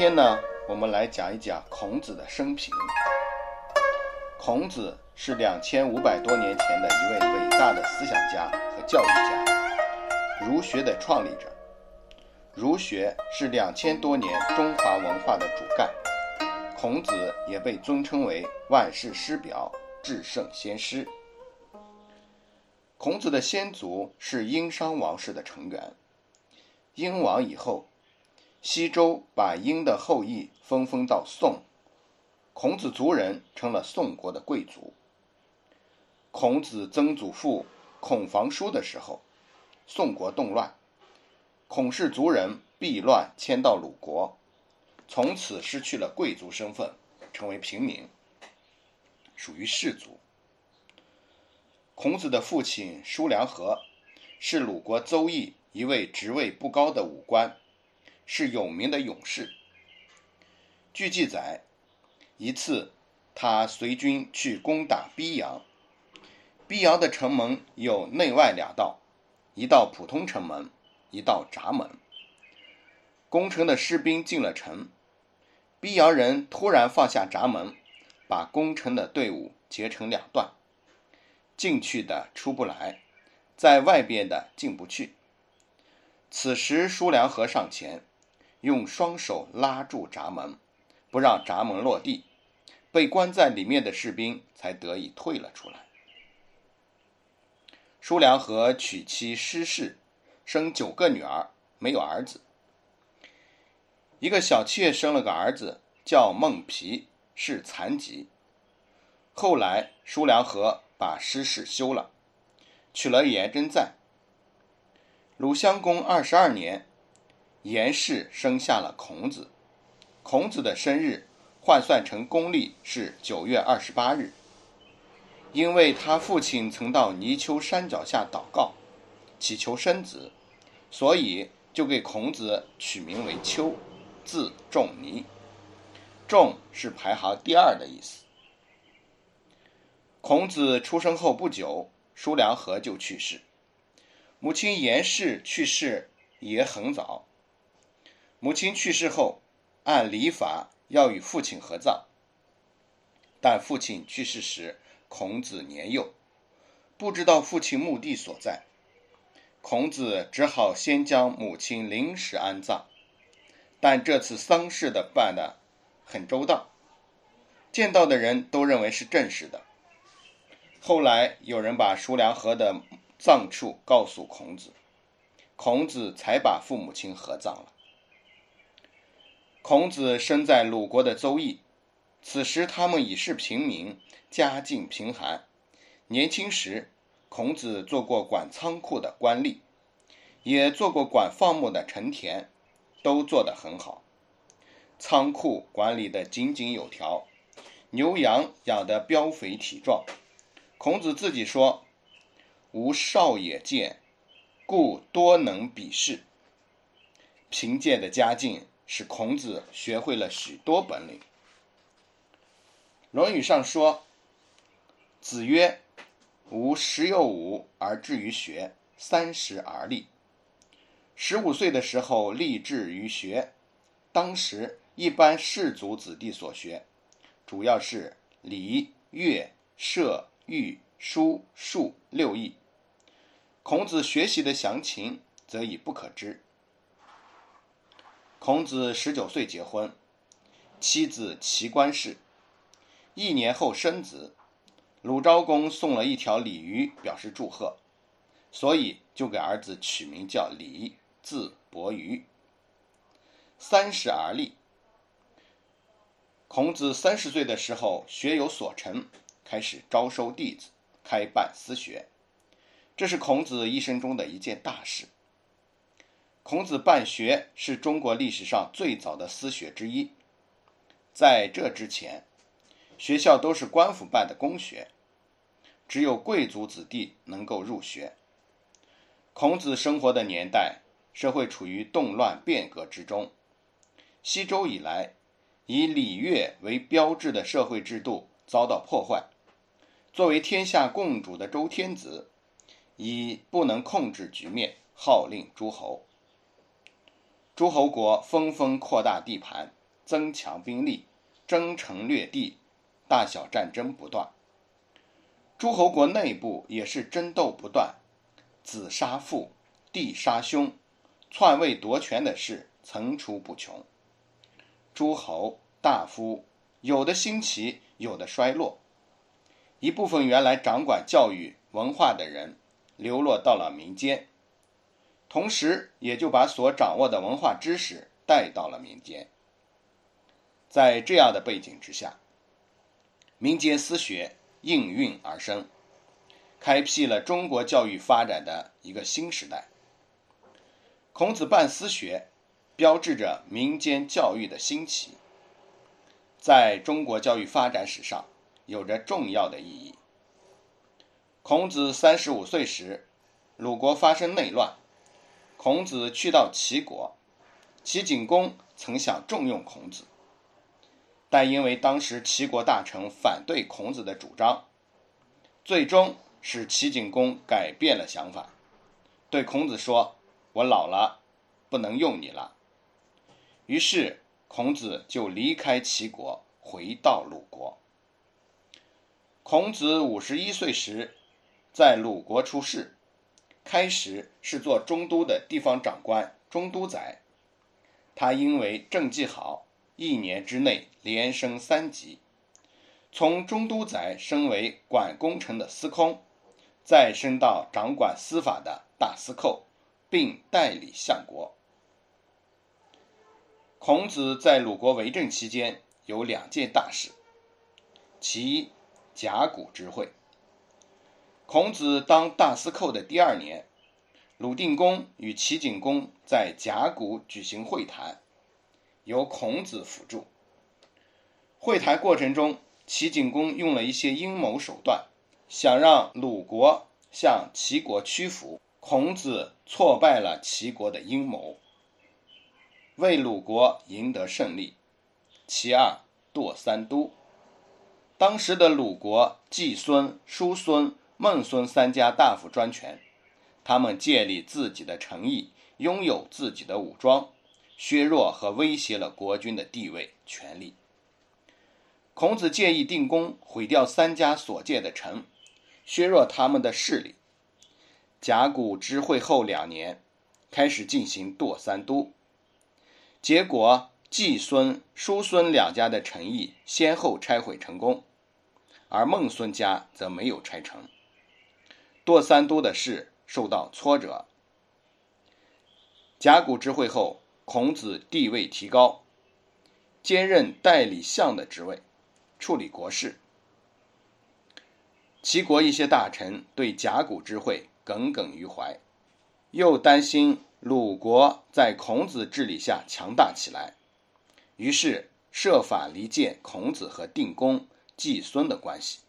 今天呢，我们来讲一讲孔子的生平。孔子是两千五百多年前的一位伟大的思想家和教育家，儒学的创立者。儒学是两千多年中华文化的主干，孔子也被尊称为万世师表、至圣先师。孔子的先祖是殷商王室的成员。殷王以后，西周把殷的后裔分封到宋，孔子族人成了宋国的贵族。孔子曾祖父孔房叔的时候，宋国动乱，孔氏族人避乱迁到鲁国，从此失去了贵族身份，成为平民，属于士族。孔子的父亲叔梁纥是鲁国邹邑一位职位不高的武官，是有名的勇士。据记载，一次他随军去攻打逼阳，逼阳的城门有内外两道，一道普通城门，一道闸门。攻城的士兵进了城，逼阳人突然放下闸门，把攻城的队伍截成两段。进去的出不来，在外边的进不去。此时，叔良和上前，用双手拉住闸门，不让闸门落地，被关在里面的士兵才得以退了出来。叔梁纥娶妻施氏，生九个女儿，没有儿子。一个小妾生了个儿子，叫孟皮，是残疾。后来，叔梁纥。把失事休了，娶了颜真赞。鲁襄公二十二年，颜氏生下了孔子。孔子的生日换算成公历是九月二十八日。因为他父亲曾到泥丘山脚下祷告，祈求生子，所以就给孔子取名为丘，字仲尼。仲是排行第二的意思。孔子出生后不久，叔梁纥就去世。母亲颜氏去世也很早。母亲去世后，按礼法要与父亲合葬。但父亲去世时，孔子年幼，不知道父亲墓地所在。孔子只好先将母亲临时安葬。但这次丧事的办得很周到，见到的人都认为是正式的。后来有人把叔梁纥的葬处告诉孔子，孔子才把父母亲合葬了。孔子生在鲁国的邹邑，此时他们已是平民，家境贫寒。年轻时，孔子做过管仓库的官吏，也做过管放牧的陈田，都做得很好。仓库管理得井井有条，牛羊养得膘肥体壮。孔子自己说：“吾少也见，故多能比视。”贫贱的家境使孔子学会了许多本领。《论语》上说：“子曰：‘吾十有五而志于学，三十而立。’十五岁的时候立志于学，当时一般士族子弟所学，主要是礼、乐、射。”御书数六艺，孔子学习的详情则已不可知。孔子十九岁结婚，妻子齐观氏，一年后生子，鲁昭公送了一条鲤鱼表示祝贺，所以就给儿子取名叫李，字伯鱼。三十而立，孔子三十岁的时候学有所成。开始招收弟子，开办私学，这是孔子一生中的一件大事。孔子办学是中国历史上最早的私学之一。在这之前，学校都是官府办的公学，只有贵族子弟能够入学。孔子生活的年代，社会处于动乱变革之中。西周以来，以礼乐为标志的社会制度遭到破坏。作为天下共主的周天子，已不能控制局面，号令诸侯。诸侯国纷纷扩大地盘，增强兵力，征城掠地，大小战争不断。诸侯国内部也是争斗不断，子杀父，弟杀兄，篡位夺权的事层出不穷。诸侯大夫有的兴起，有的衰落。一部分原来掌管教育文化的人流落到了民间，同时也就把所掌握的文化知识带到了民间。在这样的背景之下，民间私学应运而生，开辟了中国教育发展的一个新时代。孔子办私学，标志着民间教育的兴起，在中国教育发展史上。有着重要的意义。孔子三十五岁时，鲁国发生内乱，孔子去到齐国，齐景公曾想重用孔子，但因为当时齐国大臣反对孔子的主张，最终使齐景公改变了想法，对孔子说：“我老了，不能用你了。”于是孔子就离开齐国，回到鲁国。孔子五十一岁时，在鲁国出世，开始是做中都的地方长官，中都宰。他因为政绩好，一年之内连升三级，从中都宰升为管工程的司空，再升到掌管司法的大司寇，并代理相国。孔子在鲁国为政期间有两件大事，其一。甲骨之会。孔子当大司寇的第二年，鲁定公与齐景公在甲骨举行会谈，由孔子辅助。会谈过程中，齐景公用了一些阴谋手段，想让鲁国向齐国屈服。孔子挫败了齐国的阴谋，为鲁国赢得胜利。其二，堕三都。当时的鲁国季孙、叔孙、孟孙三家大夫专权，他们建立自己的城邑，拥有自己的武装，削弱和威胁了国君的地位、权力。孔子建议定公毁掉三家所建的城，削弱他们的势力。甲骨知会后两年，开始进行堕三都，结果季孙、叔孙两家的城邑先后拆毁成功。而孟孙家则没有拆成，堕三都的事受到挫折。甲骨之会后，孔子地位提高，兼任代理相的职位，处理国事。齐国一些大臣对甲骨之会耿耿于怀，又担心鲁国在孔子治理下强大起来，于是设法离间孔子和定公。季孙的关系，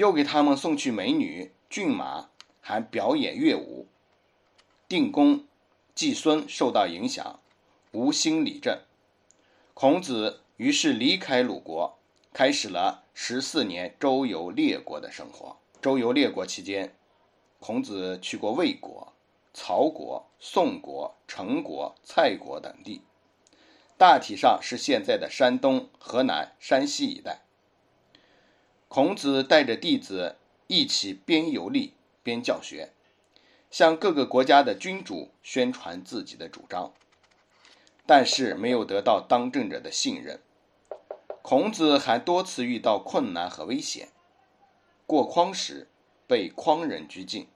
又给他们送去美女、骏马，还表演乐舞。定公、季孙受到影响，无心理政。孔子于是离开鲁国，开始了十四年周游列国的生活。周游列国期间，孔子去过魏国、曹国、宋国、陈国、蔡国等地，大体上是现在的山东、河南、山西一带。孔子带着弟子一起边游历边教学，向各个国家的君主宣传自己的主张，但是没有得到当政者的信任。孔子还多次遇到困难和危险，过匡时被匡人拘禁，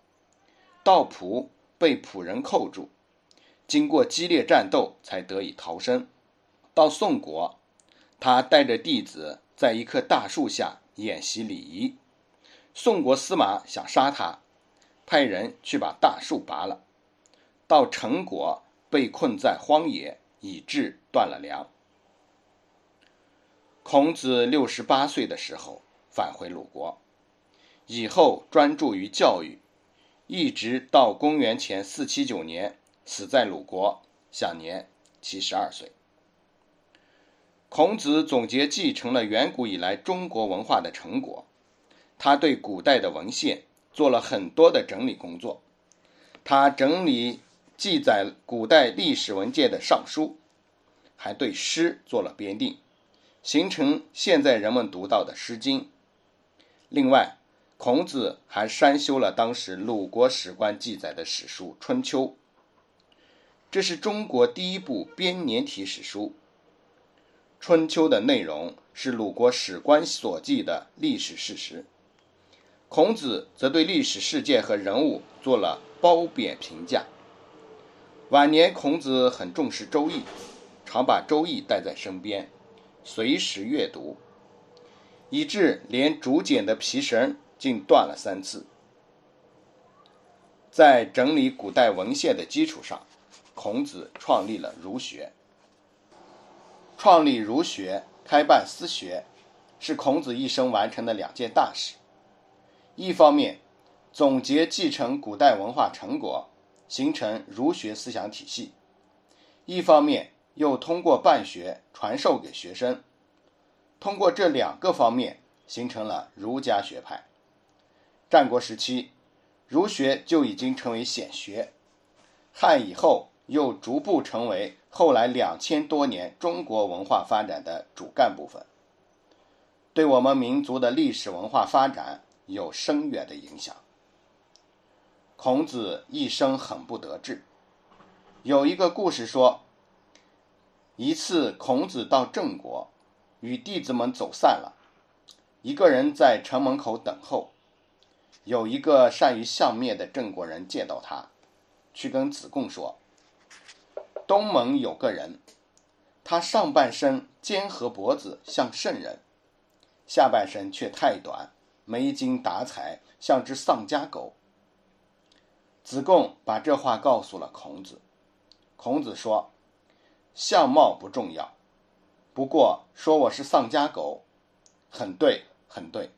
到蒲被蒲人扣住，经过激烈战斗才得以逃生。到宋国，他带着弟子在一棵大树下。演习礼仪，宋国司马想杀他，派人去把大树拔了。到陈国被困在荒野，以致断了粮。孔子六十八岁的时候返回鲁国，以后专注于教育，一直到公元前四七九年死在鲁国，享年七十二岁。孔子总结继承了远古以来中国文化的成果，他对古代的文献做了很多的整理工作。他整理记载古代历史文件的尚书，还对诗做了编定，形成现在人们读到的《诗经》。另外，孔子还删修了当时鲁国史官记载的史书《春秋》，这是中国第一部编年体史书。《春秋》的内容是鲁国史官所记的历史事实，孔子则对历史事件和人物做了褒贬评价。晚年，孔子很重视《周易》，常把《周易》带在身边，随时阅读，以致连竹简的皮绳竟断了三次。在整理古代文献的基础上，孔子创立了儒学。创立儒学、开办私学，是孔子一生完成的两件大事。一方面，总结继承古代文化成果。形成儒学思想体系，一方面又通过办学传授给学生，通过这两个方面形成了儒家学派。战国时期，儒学就已经成为显学，汉以后又逐步成为后来两千多年中国文化发展的主干部分，对我们民族的历史文化发展有深远的影响。孔子一生很不得志。有一个故事说，一次孔子到郑国，与弟子们走散了，一个人在城门口等候。有一个善于相面的郑国人见到他，去跟子贡说：“东盟有个人，他上半身肩和脖子像圣人，下半身却太短，没精打采，像只丧家狗。”子贡把这话告诉了孔子。孔子说：“相貌不重要，不过说我是丧家狗，很对，很对。”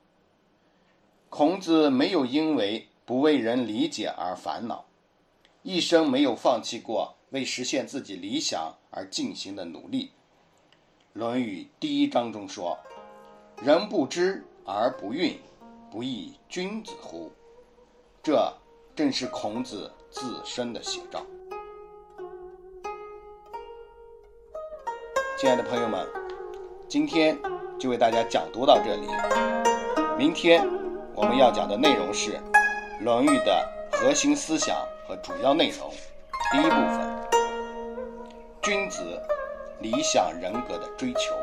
孔子没有因为不为人理解而烦恼，一生没有放弃过为实现自己理想而进行的努力。《论语》第一章中说：“人不知而不愠，不亦君子乎？”这。正是孔子自身的写照。亲爱的朋友们，今天就为大家讲读到这里。明天我们要讲的内容是《论语》的核心思想和主要内容。第一部分：君子理想人格的追求。